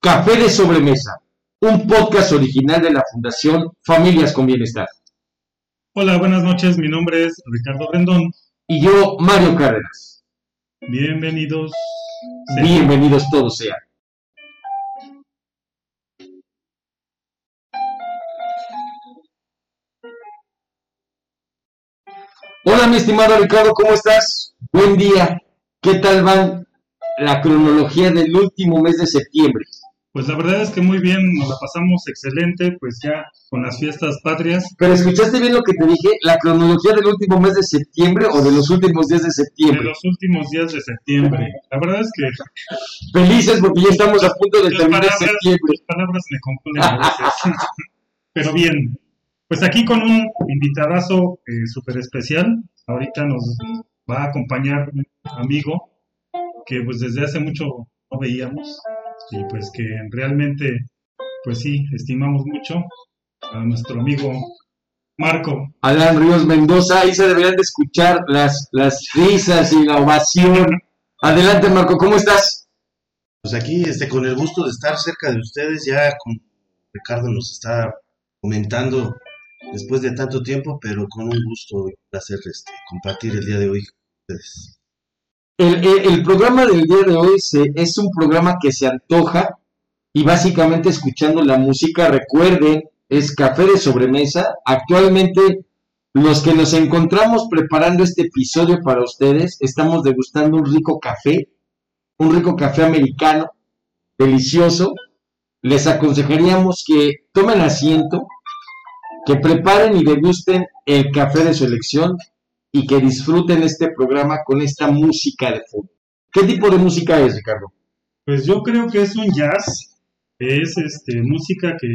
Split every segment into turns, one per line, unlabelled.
Café de Sobremesa, un podcast original de la Fundación Familias con Bienestar.
Hola, buenas noches. Mi nombre es Ricardo Rendón.
Y yo, Mario Cárdenas.
Bienvenidos.
Bienvenidos todos sean. Hola, mi estimado Ricardo, ¿cómo estás? Buen día. ¿Qué tal van la cronología del último mes de septiembre?
Pues la verdad es que muy bien, nos la pasamos excelente, pues ya con las fiestas patrias.
Pero escuchaste bien lo que te dije, la cronología del último mes de septiembre o de los últimos días de septiembre.
De los últimos días de septiembre. La verdad es que
felices porque ya estamos a punto de terminar septiembre.
Las palabras me confunden a veces. Pero bien, pues aquí con un invitadazo eh, súper especial. Ahorita nos va a acompañar un amigo que pues desde hace mucho no veíamos y pues que realmente, pues sí, estimamos mucho a nuestro amigo Marco.
Alan Ríos Mendoza, ahí se deberían de escuchar las, las risas y la ovación. Adelante Marco, ¿cómo estás?
Pues aquí, este, con el gusto de estar cerca de ustedes, ya con Ricardo nos está comentando después de tanto tiempo, pero con un gusto y placer este, compartir el día de hoy con ustedes.
El, programa del día de hoy es un programa que se antoja y básicamente escuchando la música, recuerden, es café de sobremesa. Actualmente los que nos encontramos preparando este episodio para ustedes, estamos degustando un rico café, un rico café americano, delicioso. Les aconsejaríamos que tomen asiento, que preparen y degusten el café de su elección y que disfruten este programa con esta música de fondo. ¿Qué tipo de música es, Ricardo?
Pues yo creo que es un jazz, es este, música que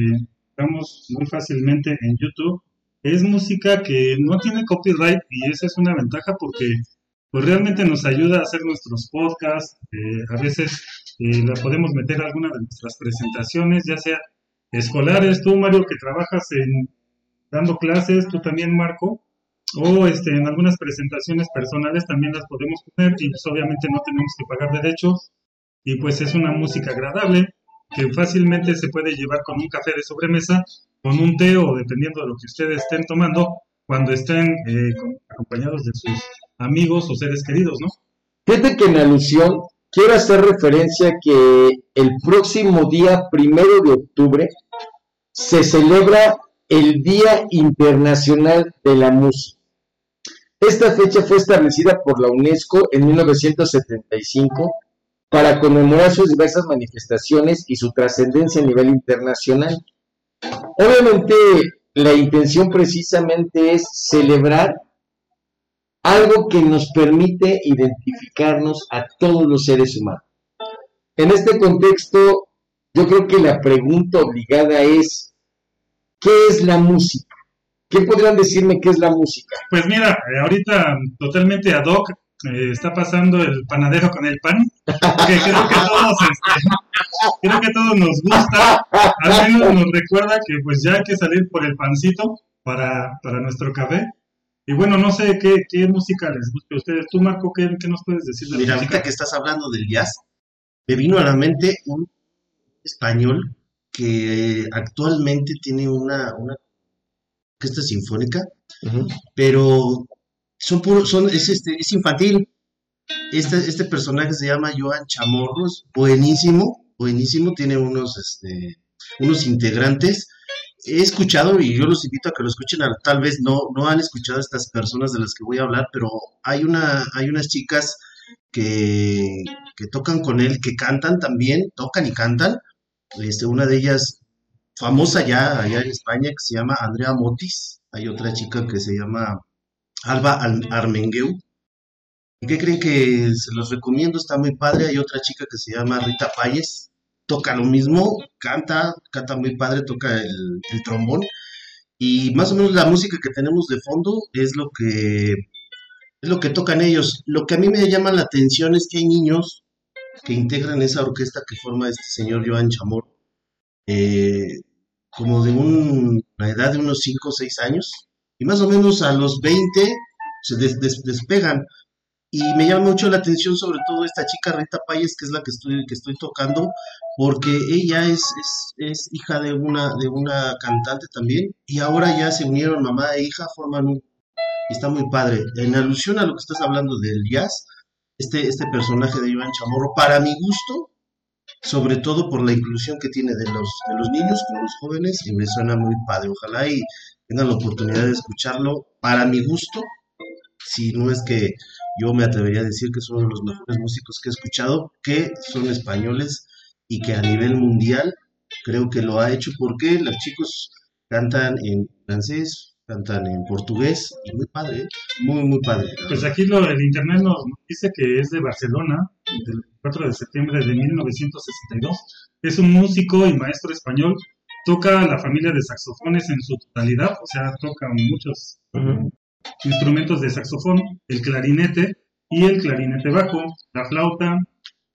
estamos muy fácilmente en YouTube. Es música que no tiene copyright y esa es una ventaja porque pues realmente nos ayuda a hacer nuestros podcasts. Eh, a veces eh, la podemos meter a alguna de nuestras presentaciones, ya sea escolares. Tú, Mario, que trabajas en dando clases, tú también, Marco, o este, en algunas presentaciones personales también las podemos poner y pues obviamente no tenemos que pagar derechos y pues es una música agradable que fácilmente se puede llevar con un café de sobremesa, con un té o dependiendo de lo que ustedes estén tomando cuando estén eh, acompañados de sus amigos o seres queridos, ¿no?
Fíjate que en alusión quiero hacer referencia que el próximo día primero de octubre se celebra el Día Internacional de la Música. Esta fecha fue establecida por la UNESCO en 1975 para conmemorar sus diversas manifestaciones y su trascendencia a nivel internacional. Obviamente, la intención precisamente es celebrar algo que nos permite identificarnos a todos los seres humanos. En este contexto, yo creo que la pregunta obligada es, ¿qué es la música? ¿Qué podrían decirme qué es la música?
Pues mira, eh, ahorita totalmente ad hoc eh, está pasando el panadero con el pan, que creo que todos, este, creo que todos nos gusta, al menos nos recuerda que pues ya hay que salir por el pancito para, para nuestro café. Y bueno, no sé qué, qué música les gusta a ustedes. Tú, Marco, ¿qué, qué nos puedes decir de
Mira, ahorita que estás hablando del jazz, me vino a la mente un español que actualmente tiene una, una orquesta sinfónica, pero son puros, son, es, este, es infantil. Este, este personaje se llama Joan Chamorros, buenísimo, buenísimo, tiene unos, este, unos integrantes. He escuchado y yo los invito a que lo escuchen, tal vez no, no han escuchado a estas personas de las que voy a hablar, pero hay, una, hay unas chicas que, que tocan con él, que cantan también, tocan y cantan. Este, una de ellas famosa ya allá en España que se llama Andrea Motis. Hay otra chica que se llama Alba Armengueu. ¿Y qué creen que se los recomiendo? Está muy padre. Hay otra chica que se llama Rita Payes. Toca lo mismo, canta, canta muy padre, toca el, el trombón. Y más o menos la música que tenemos de fondo es lo que es lo que tocan ellos. Lo que a mí me llama la atención es que hay niños que integran esa orquesta que forma este señor Joan Chamor. Eh, como de una edad de unos 5 o 6 años, y más o menos a los 20 se despegan. y me llama mucho la atención sobre todo esta chica Rita Payes, que es la que estoy, que estoy tocando, porque ella es, es, hija de una, de una cantante también, y ahora ya se unieron mamá e hija, forman un... Está muy padre. En alusión a lo que estás hablando del jazz, este, este personaje de Iván Chamorro, para mi gusto, sobre todo por la inclusión que tiene de los, de los niños con los jóvenes, y me suena muy padre. Ojalá y tengan la oportunidad de escucharlo. Para mi gusto, si no es que yo me atrevería a decir que es uno de los mejores músicos que he escuchado, que son españoles y que a nivel mundial creo que lo ha hecho porque los chicos cantan en francés, cantan en portugués y muy padre, muy, muy padre.
Pues aquí lo, el internet nos dice que es de Barcelona, del 4 de septiembre de 1962. Es un músico y maestro español. Toca la familia de saxofones en su totalidad, o sea, toca muchos instrumentos de saxofón, el clarinete y el clarinete bajo, la flauta,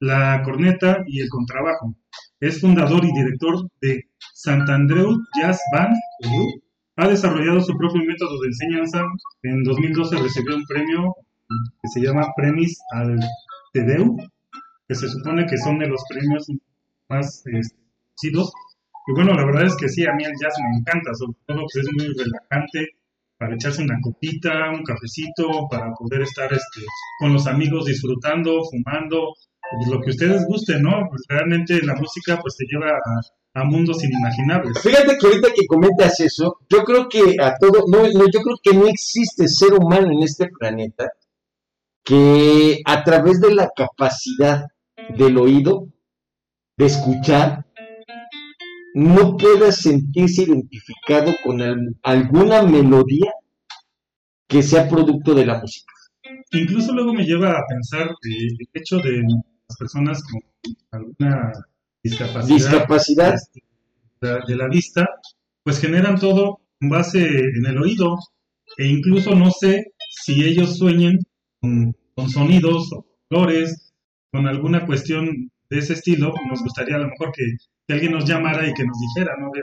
la corneta y el contrabajo. Es fundador y director de Santandreu Jazz Band. Ha desarrollado su propio método de enseñanza. En 2012 recibió un premio que se llama Premis al Tedeu, que se supone que son de los premios más conocidos. y bueno, la verdad es que sí, a mí el jazz me encanta, sobre todo que es muy relajante, para echarse una copita, un cafecito, para poder estar este, con los amigos disfrutando, fumando, pues lo que ustedes gusten, ¿no? Pues realmente la música pues te lleva a, mundos inimaginables.
Fíjate que ahorita que comentas eso, yo creo que a todo, no, no, yo creo que no existe ser humano en este planeta que a través de la capacidad del oído, de escuchar, no pueda sentirse identificado con alguna melodía que sea producto de la música.
Incluso luego me lleva a pensar el hecho de las personas con alguna discapacidad, De, la vista, pues generan todo en base en el oído e incluso no sé si ellos sueñen con, con sonidos o colores, con alguna cuestión de ese estilo, nos gustaría a lo mejor que que alguien nos llamara y que nos dijera, ¿no? De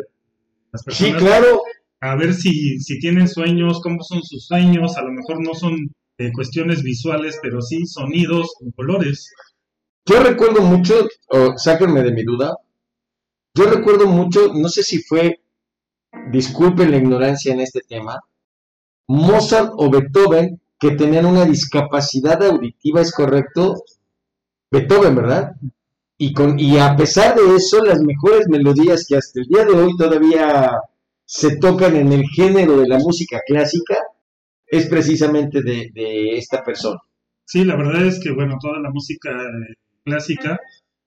las personas, sí, claro.
A ver si, si tienen sueños, cómo son sus sueños, a lo mejor no son eh, cuestiones visuales, pero sí sonidos o colores.
Yo recuerdo mucho, o sáquenme de mi duda, yo recuerdo mucho, no sé si fue, disculpen la ignorancia en este tema, Mozart o Beethoven que tenían una discapacidad auditiva, ¿es correcto? Beethoven, ¿verdad? Y, con, y a pesar de eso, las mejores melodías que hasta el día de hoy todavía se tocan en el género de la música clásica es precisamente de, esta persona.
Sí, la verdad es que, bueno, toda la música clásica,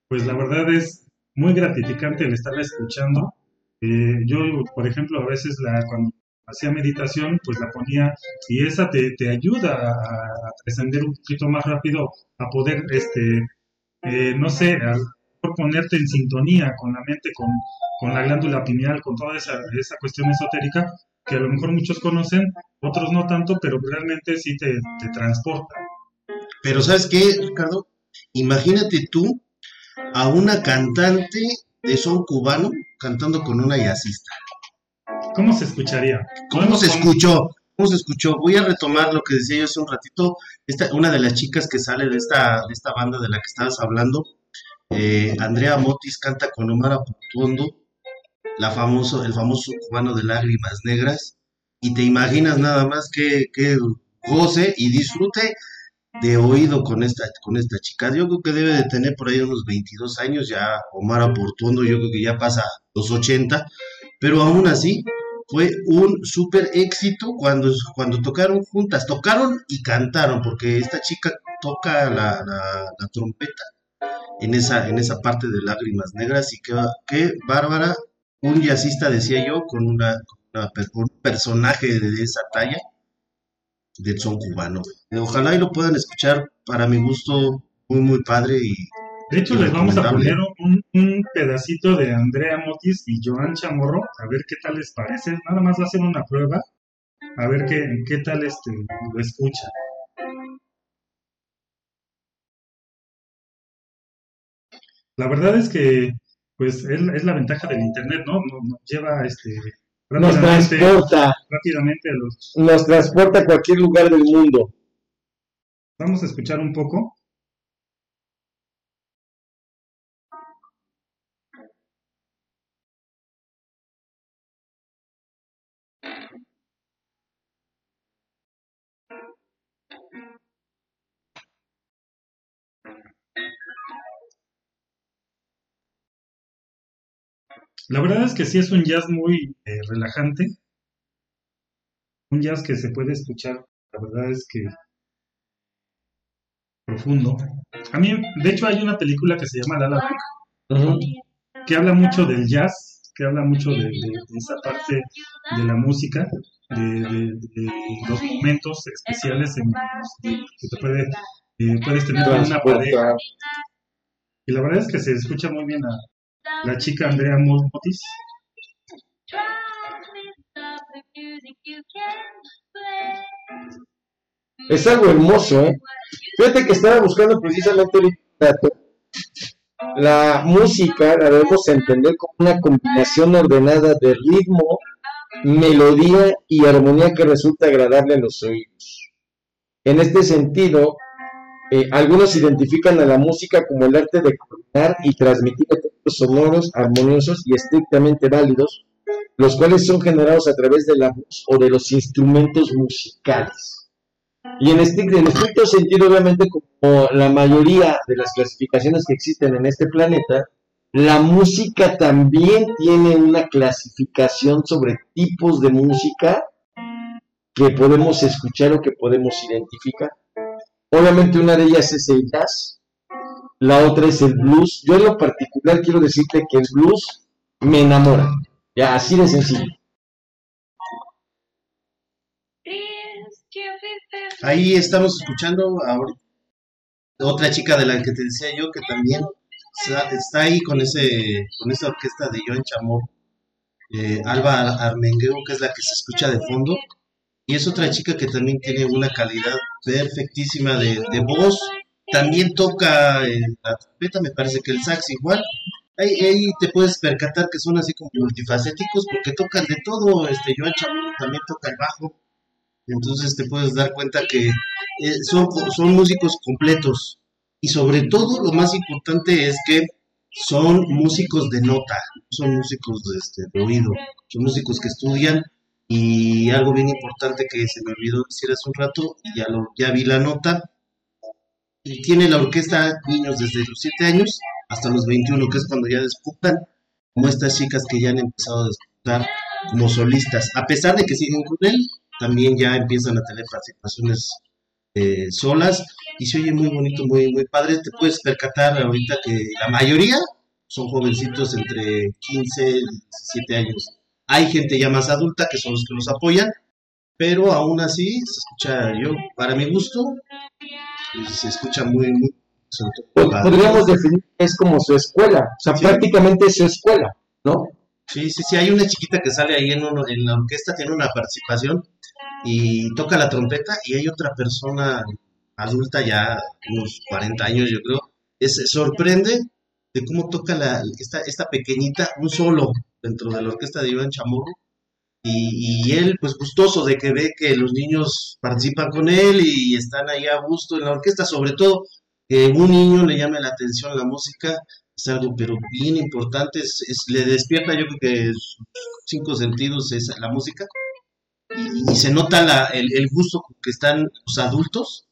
pues la verdad es muy gratificante el estarla escuchando. Eh, yo, por ejemplo, a veces la, cuando hacía meditación, pues la ponía y esa te, te ayuda a, a, trascender un poquito más rápido, a poder este, eh, no sé, por ponerte en sintonía con la mente, con, la glándula pineal, con toda esa, esa cuestión esotérica que a lo mejor muchos conocen, otros no tanto, pero realmente sí te, te transporta.
Pero ¿sabes qué, Ricardo? Imagínate tú a una cantante de son cubano cantando con una jazzista.
¿Cómo se escucharía?
¿Cómo se escuchó? ¿Cómo se escuchó? Voy a retomar lo que decía yo hace un ratito. Esta, una de las chicas que sale de esta, de esta banda de la que estabas hablando, eh, Andrea Motis canta con Omar Aputuondo, la famoso, el famoso cubano de lágrimas negras, y te imaginas nada más que, que goce y disfrute de oído con esta, con esta chica. Yo creo que debe de tener por ahí unos 22 años, ya Omar Aportuondo, yo creo que ya pasa los 80, pero aún así fue un súper éxito cuando, cuando tocaron juntas, tocaron y cantaron, porque esta chica toca la, trompeta en esa, en esa parte de Lágrimas Negras y que, que Bárbara, un jazzista, decía yo, con, una, un personaje de esa talla del son cubano. Ojalá y lo puedan escuchar, para mi gusto, muy, muy padre y
de hecho, les vamos a poner un, un, pedacito de Andrea Motis y Joan Chamorro, a ver qué tal les parece. Nada más va a ser una prueba, a ver qué, qué tal este, lo escuchan. La verdad es que, pues, es, es la ventaja del Internet, ¿no? Nos, lleva, este,
nos transporta
rápidamente a los...
Nos transporta a cualquier lugar del mundo.
Vamos a escuchar un poco. La verdad es que sí es un jazz muy eh, relajante. Un jazz que se puede escuchar. La verdad es que profundo. A mí, de hecho, hay una película que se llama La La que habla mucho del jazz, que habla mucho de, esa parte de la música, de, los momentos especiales en que te puede, eh, puedes tener una pareja. Y la verdad es que se escucha muy bien a, la chica Andrea Motis.
Es algo hermoso, ¿eh? Fíjate que estaba buscando precisamente la música la debemos entender como una combinación ordenada de ritmo, melodía y armonía que resulta agradable a los oídos. En este sentido, eh, algunos identifican a la música como el arte de coordinar y transmitir efectos sonoros, armoniosos y estrictamente válidos, los cuales son generados a través de la voz o de los instrumentos musicales. Y en, este, en estricto sentido, obviamente, como la mayoría de las clasificaciones que existen en este planeta, la música también tiene una clasificación sobre tipos de música que podemos escuchar o que podemos identificar. Obviamente una de ellas es el jazz, la otra es el blues. Yo en lo particular quiero decirte que el blues me enamora. Ya, así de sencillo.
Ahí estamos escuchando a otra chica de la que te decía yo que también está ahí con ese con esa orquesta de Joan Chamor, eh, Alba Armengueo, que es la que se escucha de fondo y es otra chica que también tiene una calidad perfectísima de, voz. También toca la trompeta, me parece que el sax igual. Ahí, te puedes percatar que son así como multifacéticos porque tocan de todo. Este Joan Chamorro también toca el bajo. Entonces te puedes dar cuenta que eh, son, son músicos completos. Y sobre todo lo más importante es que son músicos de nota, son músicos de, este, de oído, son músicos que estudian y algo bien importante que se me olvidó decir hace un rato, ya, lo, ya vi la nota, y tiene la orquesta niños desde los 7 años hasta los 21, que es cuando ya disputan, como estas chicas que ya han empezado a disputar como solistas. A pesar de que siguen con él, también ya empiezan a tener participaciones eh, solas y se oye muy bonito, muy, muy padre. Te puedes percatar ahorita que la mayoría son jovencitos entre 15 y 17 años. Hay gente ya más adulta que son los que los apoyan, pero aún así se escucha, yo, para mi gusto, pues, se escucha muy, muy
Podríamos definir que es como su escuela, o sea, prácticamente es su escuela, ¿no?
Sí, sí, sí, hay una chiquita que sale ahí en, uno, en la orquesta, tiene una participación y toca la trompeta y hay otra persona adulta ya, unos 40 años yo creo, es, sorprende de cómo toca la, esta, esta pequeñita un solo dentro de la orquesta de Iván Chamorro. Y, él, pues gustoso de que ve que los niños participan con él y están ahí a gusto en la orquesta, sobre todo que un niño le llame la atención la música, es algo pero bien importante, es, le despierta yo creo que cinco sentidos es la música y, se nota la, el, gusto que están los adultos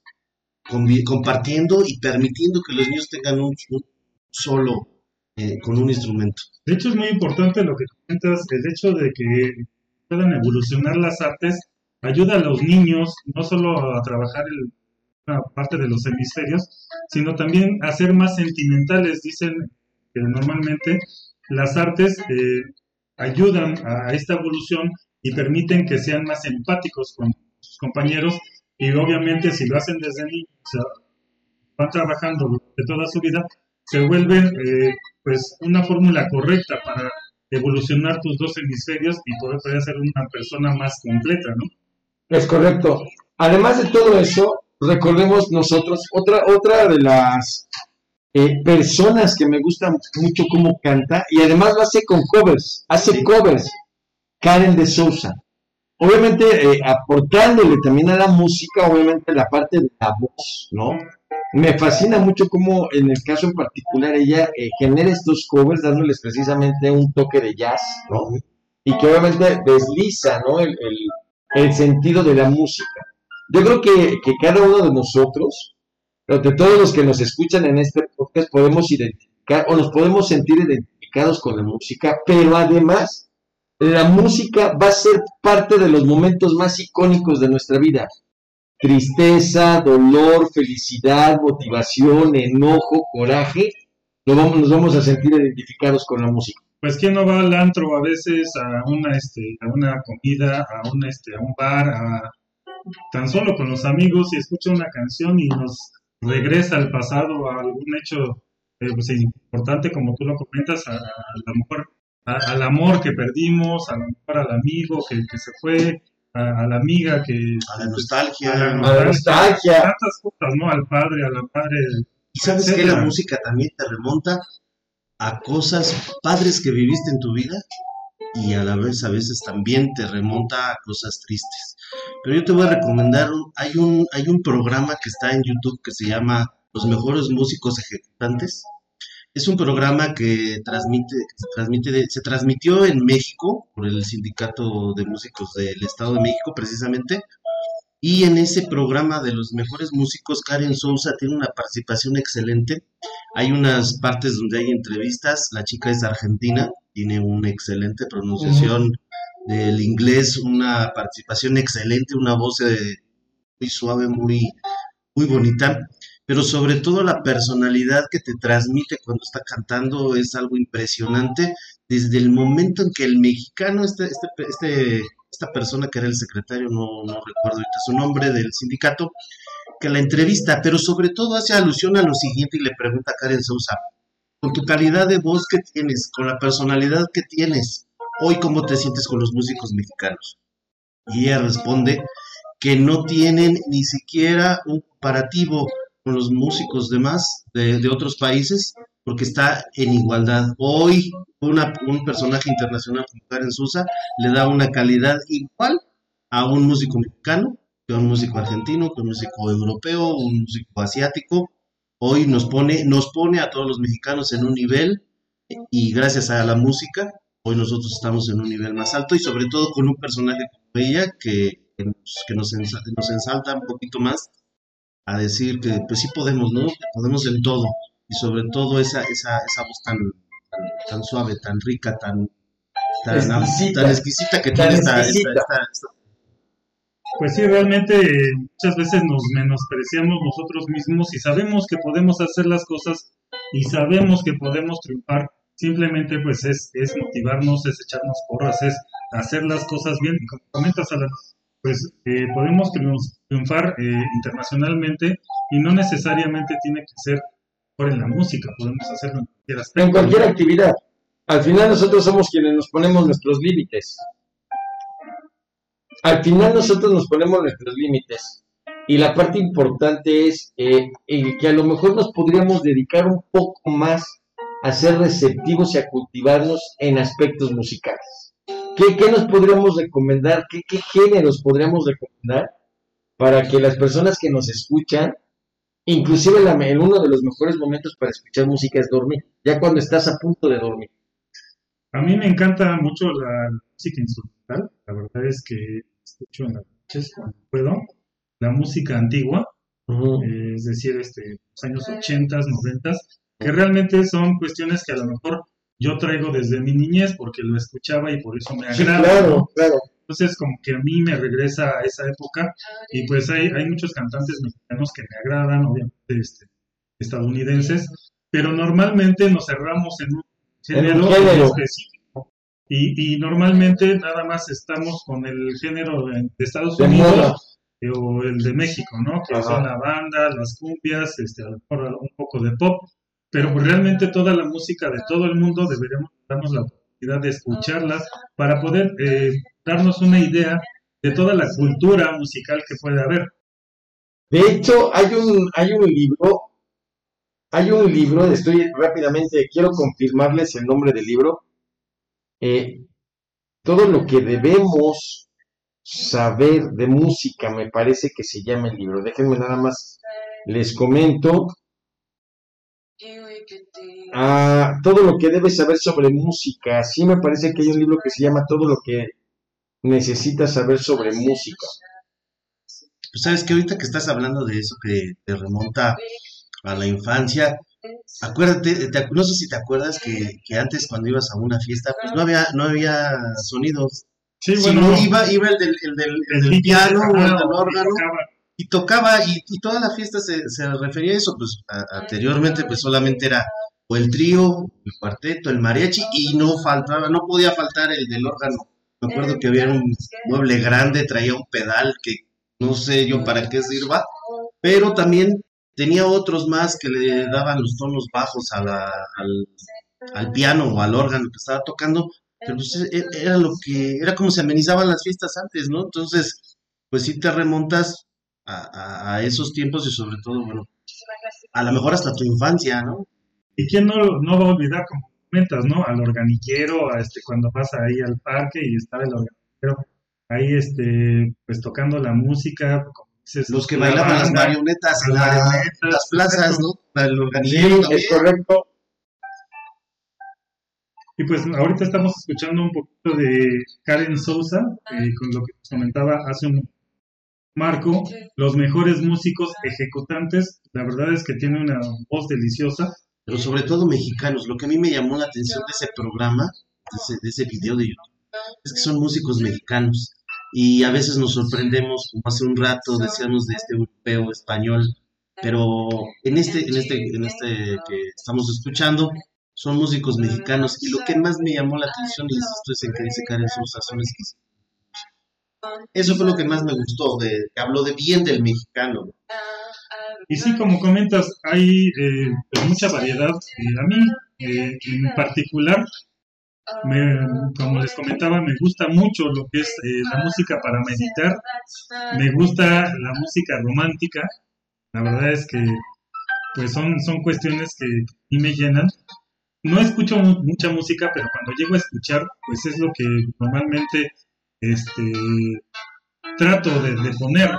compartiendo y permitiendo que los niños tengan un solo eh, con un instrumento.
De hecho, es muy importante lo que comentas, el hecho de que puedan evolucionar las artes ayuda a los niños no solo a trabajar en una parte de los hemisferios, sino también a ser más sentimentales. Dicen que normalmente las artes eh, ayudan a esta evolución y permiten que sean más empáticos con sus compañeros y obviamente si lo hacen desde niños, van trabajando de toda su vida, se vuelven eh, pues una fórmula correcta para evolucionar tus dos hemisferios y poder, ser una persona más completa, ¿no?
Es correcto. Además de todo eso, recordemos nosotros, otra, otra de las eh, personas que me gusta mucho cómo canta, y además lo hace con covers, hace covers, Karen de Sousa. obviamente eh, aportándole también a la música, obviamente la parte de la voz, ¿no? Me fascina mucho cómo en el caso en particular ella eh, genera estos covers dándoles precisamente un toque de jazz, ¿no? Y que obviamente desliza, ¿no? El, el, sentido de la música. Yo creo que, que cada uno de nosotros, de todos los que nos escuchan en este podcast, podemos identificar o nos podemos sentir identificados con la música, pero además la música va a ser parte de los momentos más icónicos de nuestra vida. Tristeza, dolor, felicidad, motivación, enojo, coraje, nos vamos, nos vamos a sentir identificados con la música.
Pues quién no va al antro a veces a una este a una comida, a un este a un bar, a, tan solo con los amigos y escucha una canción y nos regresa al pasado a algún hecho eh, pues, importante como tú lo comentas, a, a lo mejor al amor que perdimos, a lo mejor al amigo que se fue, a, la amiga que...
A la nostalgia.
A la, nostalgia.
Tantas cosas, ¿no? Al padre, a la madre.
Y sabes que la música también te remonta a cosas padres que viviste en tu vida y a la vez a veces también te remonta a cosas tristes. Pero yo te voy a recomendar, hay un, hay un programa que está en YouTube que se llama Los mejores músicos ejecutantes es un programa que transmite, se, transmite se transmitió en México por el Sindicato de Músicos del Estado de México precisamente. Y en ese programa de los mejores músicos, Karen Sousa tiene una participación excelente. Hay unas partes donde hay entrevistas. La chica es argentina, tiene una excelente pronunciación del inglés, una participación excelente, una voz eh, muy suave, muy, muy bonita pero sobre todo la personalidad que te transmite cuando está cantando es algo impresionante. Desde el momento en que el mexicano, este, este, este esta persona que era el secretario, no, no recuerdo ahorita su nombre, del sindicato, que la entrevista, pero sobre todo hace alusión a lo siguiente y le pregunta a Karen Sousa, con tu calidad de voz que tienes, con la personalidad que tienes, hoy cómo te sientes con los músicos mexicanos. Y ella responde que no tienen ni siquiera un comparativo con los músicos demás de, de otros países, porque está en igualdad. Hoy una, un personaje internacional como Karen Sousa le da una calidad igual a un músico mexicano, que a un músico argentino, que a un músico europeo, un músico asiático. Hoy nos pone, nos pone a todos los mexicanos en un nivel y gracias a la música, hoy nosotros estamos en un nivel más alto y sobre todo con un personaje como ella que, que, nos, que nos, nos ensalta un poquito más a decir que pues sí podemos, ¿no? Podemos en todo. Y sobre todo esa, esa, esa voz tan, tan, suave, tan rica, tan, tan exquisita, tan exquisita que tiene esta,
Pues sí, realmente muchas veces nos menospreciamos nosotros mismos y sabemos que podemos hacer las cosas y sabemos que podemos triunfar. Simplemente pues es, es motivarnos, es echarnos porras, es hacer las cosas bien. Y como comentas, Alan, pues eh, podemos triunfar eh, internacionalmente y no necesariamente tiene que ser por en la música, podemos hacerlo en cualquier aspecto.
En cualquier actividad. Al final nosotros somos quienes nos ponemos nuestros límites. Al final nosotros nos ponemos nuestros límites. Y la parte importante es eh, que a lo mejor nos podríamos dedicar un poco más a ser receptivos y a cultivarnos en aspectos musicales. ¿Qué, nos podríamos recomendar? ¿Qué, géneros podríamos recomendar para que las personas que nos escuchan, inclusive en uno de los mejores momentos para escuchar música es dormir, ya cuando estás a punto de dormir?
A mí me encanta mucho la música instrumental, la verdad es que escucho en las noches cuando puedo, la música antigua, es decir, este, los años 80, 90, que realmente son cuestiones que a lo mejor yo traigo desde mi niñez porque lo escuchaba y por eso me agrada.
claro, claro.
Entonces, como que a mí me regresa a esa época y pues hay, hay muchos cantantes mexicanos que me agradan, obviamente este, estadounidenses, pero normalmente nos cerramos en un género, específico. Y, y, normalmente nada más estamos con el género de, Estados Unidos o el de México, ¿no? Que son la banda, las cumbias, este, a lo mejor un poco de pop, pero pues realmente toda la música de todo el mundo deberíamos darnos la oportunidad de escucharlas para poder eh, darnos una idea de toda la cultura musical que puede haber.
De hecho, hay un, hay un libro, hay un libro, estoy rápidamente, quiero confirmarles el nombre del libro, eh, todo lo que debemos saber de música, me parece que se llama el libro. Déjenme nada más, les comento. Ah, todo lo que debes saber sobre música. Sí me parece que hay un libro que se llama Todo lo que necesitas saber sobre música.
Pues sabes que ahorita que estás hablando de eso que te remonta a la infancia, acuérdate, no sé si te acuerdas que, que, antes cuando ibas a una fiesta, pues no había, no había sonidos. Sí, bueno, iba, iba el del, el del, el del piano o el del órgano y tocaba y, toda la fiesta se, refería a eso, pues anteriormente pues solamente era o el trío, el cuarteto, el mariachi y no faltaba, no podía faltar el del órgano. Me acuerdo que había un mueble grande, traía un pedal que no sé yo para qué sirva, pero también tenía otros más que le daban los tonos bajos al, al, piano o al órgano que estaba tocando, pero pues e, era lo que, era como se amenizaban las fiestas antes, ¿no? Entonces, pues sí te remontas a, a, esos tiempos y sobre todo, bueno, a lo mejor hasta tu infancia, ¿no?
¿Y quién no, no va a olvidar, como comentas, ¿no? Al organillero, a este, cuando pasa ahí al parque y está el organillero ahí, este, pues tocando la música,
los que bailaban las marionetas en las plazas, ¿no? El organillero
sí, es correcto.
Y pues ahorita estamos escuchando un poquito de Karen Sousa, eh, con lo que comentaba hace un Marco, los mejores músicos ejecutantes, la verdad es que tiene una voz deliciosa.
Pero sobre todo mexicanos, lo que a mí me llamó la atención de ese programa, de ese, de ese video de YouTube, es que son músicos mexicanos. Y a veces nos sorprendemos, como hace un rato decíamos de este europeo español, pero en este, en este, en este que estamos escuchando, son músicos mexicanos. Y lo que más me llamó la atención, insisto, es en que dice Karen Sosa, son Eso fue lo que más me gustó, de, que habló de bien del mexicano.
Y sí, como comentas, hay eh, pues mucha variedad. a mí, eh, en particular, me, como les comentaba, me gusta mucho lo que es eh, la música para meditar. Me gusta la música romántica. La verdad es que pues son, son cuestiones que a me llenan. No escucho mucha música, pero cuando llego a escuchar, pues es lo que normalmente este, trato de, poner.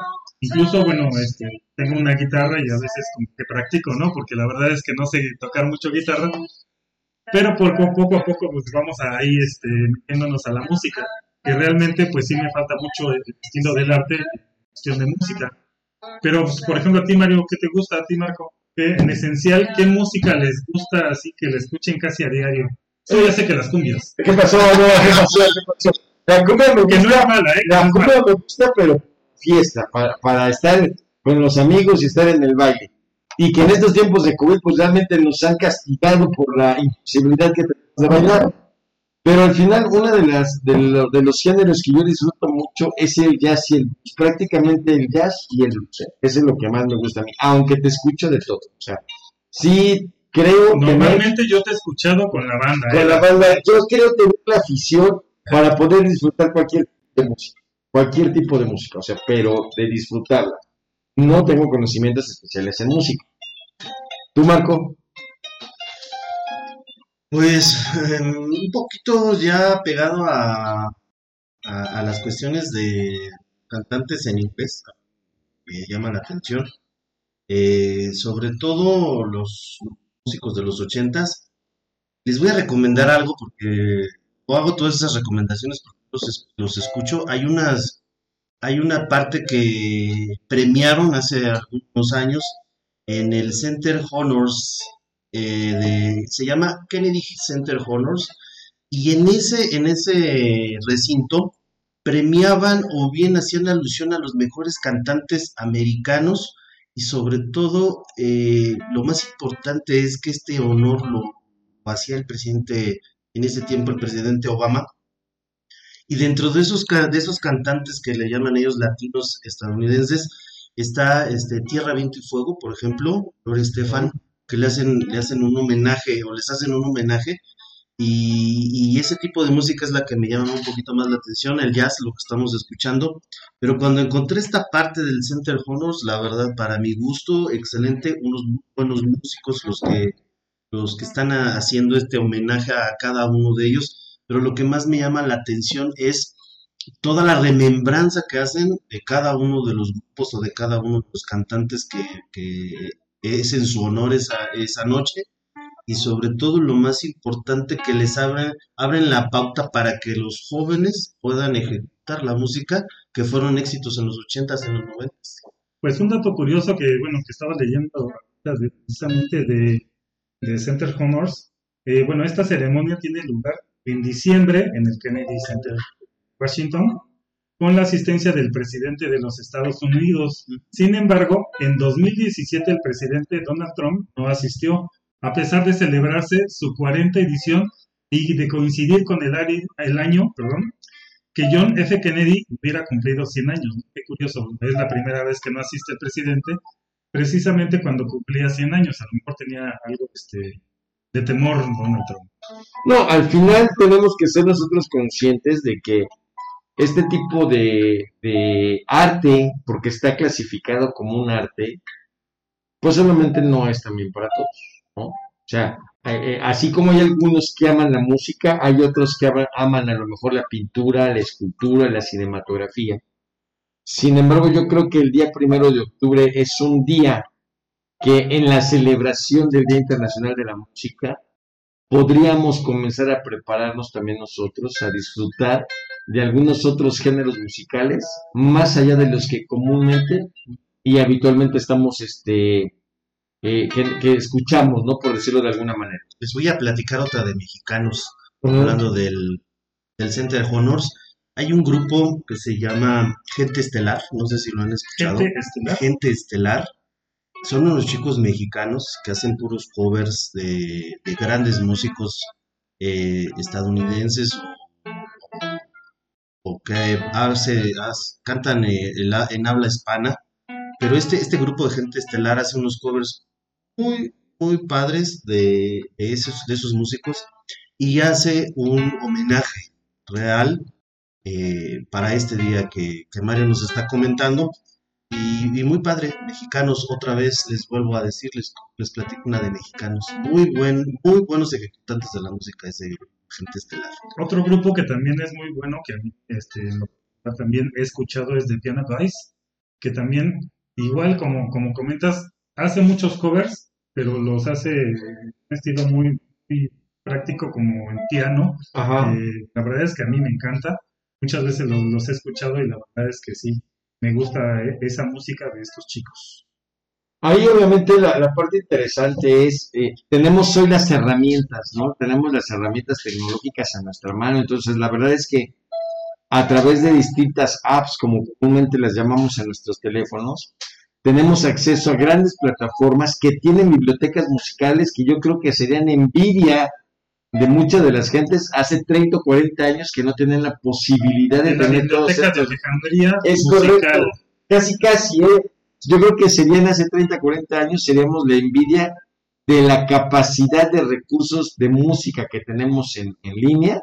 Incluso, bueno, este, tengo una guitarra y a veces como que practico, ¿no? Porque la verdad es que no sé tocar mucho guitarra, pero por poco a poco pues vamos ahí este, metiéndonos a la música, que realmente pues sí me falta mucho el estilo del arte cuestión de música. Pero, pues, por ejemplo, a ti, Mario, ¿qué te gusta a ti, Marco? en esencial, ¿qué música les gusta así que la escuchen casi a diario? Yo ya sé que las cumbias.
¿Qué pasó? ¿Qué pasó? La cumbia me gusta, no es mala, ¿eh? La cumbia me gusta, pero fiesta, para, para estar con los amigos y estar en el baile y que en estos tiempos de COVID pues realmente nos han castigado por la imposibilidad que tenemos de bailar. Pero al final una de las de, los géneros que yo disfruto mucho es el jazz y el prácticamente el jazz y el blues. Ese es lo que más me gusta a mí, aunque te escucho de todo. O sea, sí creo
Normalmente yo te he escuchado con la banda.
Con ¿eh? la banda. Yo creo tener la afición para poder disfrutar cualquier tipo de música. Cualquier tipo de música, o sea, pero de disfrutarla no tengo conocimientos especiales en música. ¿Tú, Marco?
Pues em, un poquito ya pegado a, a, las cuestiones de cantantes en inglés, me llama la atención. Eh, sobre todo los músicos de los ochentas. Les voy a recomendar algo porque o hago todas esas recomendaciones porque los, los escucho. Hay unas hay una parte que premiaron hace algunos años en el Center Honors, eh, de, se llama Kennedy Center Honors, y en ese, en ese recinto premiaban o bien hacían alusión a los mejores cantantes americanos y sobre todo eh, lo más importante es que este honor lo hacía el presidente, en ese tiempo el presidente Obama, y dentro de esos, de esos cantantes que le llaman ellos latinos estadounidenses, está este, Tierra, Viento y Fuego, por ejemplo, Lore Estefan, que le hacen, le hacen un homenaje o les hacen un homenaje. Y, ese tipo de música es la que me llama un poquito más la atención, el jazz, lo que estamos escuchando. Pero cuando encontré esta parte del Center Honors, la verdad, para mi gusto, excelente, unos buenos músicos los que, los que están haciendo este homenaje a cada uno de ellos pero lo que más me llama la atención es toda la remembranza que hacen de cada uno de los grupos o de cada uno de los cantantes que, que es en su honor esa, esa noche y sobre todo lo más importante que les abren, abren la pauta para que los jóvenes puedan ejecutar la música que fueron éxitos en los 80s, en los 90s.
Pues un dato curioso que, bueno, que estaba leyendo precisamente de, de Center Honors, eh, bueno, esta ceremonia tiene lugar en diciembre en el Kennedy Center Washington con la asistencia del presidente de los Estados Unidos. Sin embargo, en 2017 el presidente Donald Trump no asistió, a pesar de celebrarse su 40 edición y de coincidir con el, año que John F. Kennedy hubiera cumplido 100 años. Qué curioso, es la primera vez que no asiste el presidente, precisamente cuando cumplía 100 años. A lo mejor tenía algo este, de temor Donald Trump.
No, al final tenemos que ser nosotros conscientes de que este tipo de, arte, porque está clasificado como un arte, pues no es también para todos, ¿no? O sea, eh, eh, así como hay algunos que aman la música, hay otros que aman, a lo mejor la pintura, la escultura, la cinematografía. Sin embargo, yo creo que el día primero de octubre es un día que en la celebración del Día Internacional de la Música podríamos comenzar a prepararnos también nosotros a disfrutar de algunos otros géneros musicales, más allá de los que comúnmente y habitualmente estamos, este, eh, que, escuchamos, ¿no? Por decirlo de alguna manera.
Les voy a platicar otra de mexicanos, hablando del, del Center Honors. Hay un grupo que se llama Gente Estelar, no sé si lo han escuchado.
Gente Estelar.
Gente Estelar. Son unos chicos mexicanos que hacen puros covers de, grandes músicos eh, estadounidenses o que hace, cantan eh, en habla hispana, pero este, este grupo de gente estelar hace unos covers muy, muy padres de, esos, de esos músicos y hace un homenaje real eh, para este día que, Mario nos está comentando. Y, muy padre, mexicanos, otra vez les vuelvo a decirles, les platico una de mexicanos, muy buen, muy buenos ejecutantes de la música ese gente estelar.
Otro grupo que también es muy bueno, que este, también he escuchado es de Piano Vice, que también, igual como, como comentas, hace muchos covers, pero los hace en un estilo muy, práctico como en piano. Eh, la verdad es que a mí me encanta. Muchas veces los, he escuchado y la verdad es que sí, me gusta eh, esa música de estos chicos.
Ahí obviamente la, parte interesante es, eh, tenemos hoy las herramientas, ¿no? Tenemos las herramientas tecnológicas a nuestra mano, entonces la verdad es que a través de distintas apps, como comúnmente las llamamos en nuestros teléfonos, tenemos acceso a grandes plataformas que tienen bibliotecas musicales que yo creo que serían envidia de muchas de las gentes hace 30 o 40 años que no tienen la posibilidad de tener
todos estos.
es correcto, casi casi, ¿eh? Yo creo que serían hace 30, 40 años, seríamos la envidia de la capacidad de recursos de música que tenemos en, línea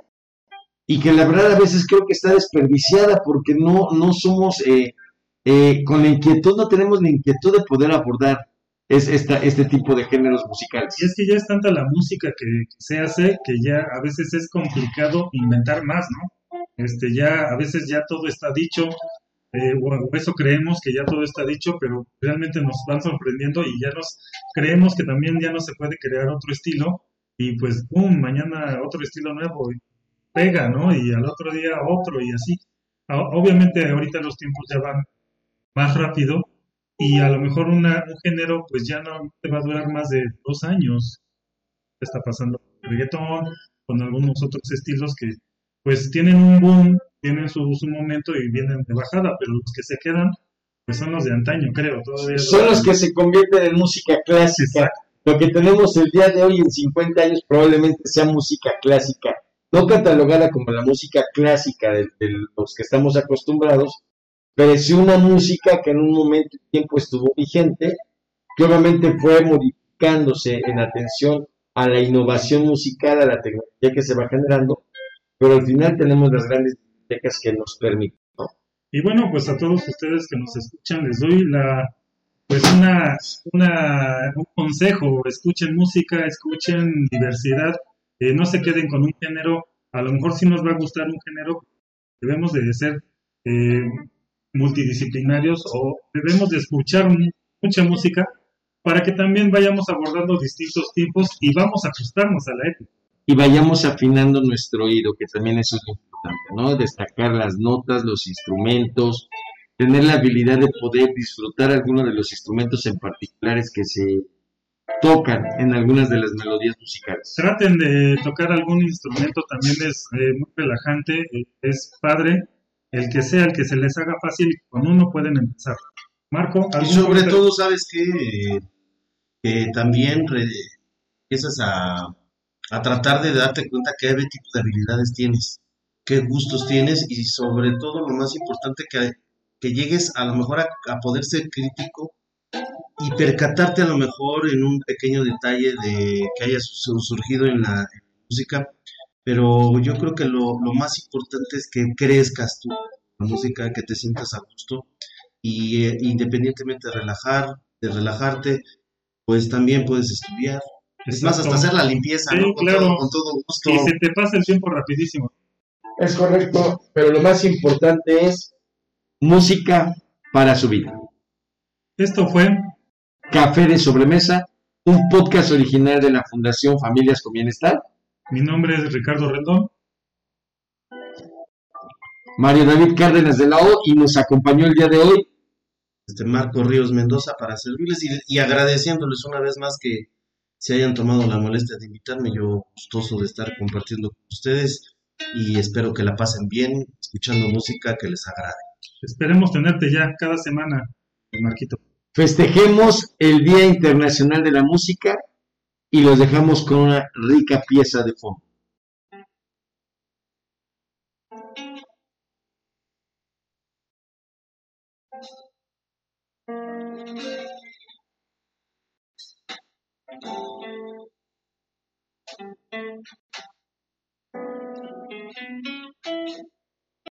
y que la verdad a veces creo que está desperdiciada porque no, no somos, eh, eh, con la inquietud, no tenemos la inquietud de poder abordar es esta, este tipo de géneros musicales.
Y es que ya es tanta la música que se hace que ya a veces es complicado inventar más, ¿no? Este, ya a veces ya todo está dicho, eh, eso creemos que ya todo está dicho, pero realmente nos van sorprendiendo y ya nos creemos que también ya no se puede crear otro estilo y pues, ¡pum!, mañana otro estilo nuevo, y pega, ¿no? Y al otro día otro y así. Obviamente ahorita los tiempos ya van más rápido y a lo mejor una, un género pues ya no te va a durar más de dos años. Está pasando reggaetón, con algunos otros estilos que pues tienen un boom tienen su, momento y vienen de bajada, pero los que se quedan, pues son los de antaño, creo. Todavía
son los que se convierten en música clásica. Lo que tenemos el día de hoy en 50 años probablemente sea música clásica, no catalogada como la música clásica de, los que estamos acostumbrados, sí una música que en un momento de tiempo estuvo vigente, que obviamente fue modificándose en atención a la innovación musical, a la tecnología que se va generando, pero al final tenemos las grandes que nos permiten.
Y bueno, pues a todos ustedes que nos escuchan les doy la pues una, una un consejo, escuchen música, escuchen diversidad, eh, no se queden con un género, a lo mejor sí nos va a gustar un género, debemos de ser eh, multidisciplinarios o debemos de escuchar mucha música para que también vayamos abordando distintos tiempos y vamos a ajustarnos a la época.
Y vayamos afinando nuestro oído, que también eso es importante, ¿no? Destacar las notas, los instrumentos, tener la habilidad de poder disfrutar algunos de los instrumentos en particulares que se tocan en algunas de las melodías musicales.
Traten de tocar algún instrumento, también es eh, muy relajante, eh, es padre, el que sea, el que se les haga fácil, con uno pueden empezar. Marco,
y sobre todo, ¿sabes que también empiezas a, a tratar de darte cuenta qué tipo de habilidades tienes, qué gustos tienes y sobre todo lo más importante que, que llegues a lo mejor a, poder ser crítico y percatarte a lo mejor en un pequeño detalle de que haya surgido en la, música, pero yo creo que lo, lo, más importante es que crezcas tú la música, que te sientas a gusto y eh, independientemente de relajar, de relajarte, pues también puedes estudiar. Es más, hasta hacer la limpieza, ¿no?
Con, todo, con todo gusto. Y se te pasa el tiempo rapidísimo.
Es correcto, pero lo más importante es música para su vida.
Esto fue
Café de Sobremesa, un podcast original de la Fundación Familias con Bienestar.
Mi nombre es Ricardo Rendón.
Mario David Cárdenas de la O y nos acompañó el día de hoy.
Este Marco Ríos Mendoza para servirles y, agradeciéndoles una vez más que se hayan tomado la molestia de invitarme. Yo gustoso de estar compartiendo con ustedes y espero que la pasen bien escuchando música que les agrade.
Esperemos tenerte ya cada semana, Marquito.
Festejemos el Día Internacional de la Música y los dejamos con una rica pieza de fondo.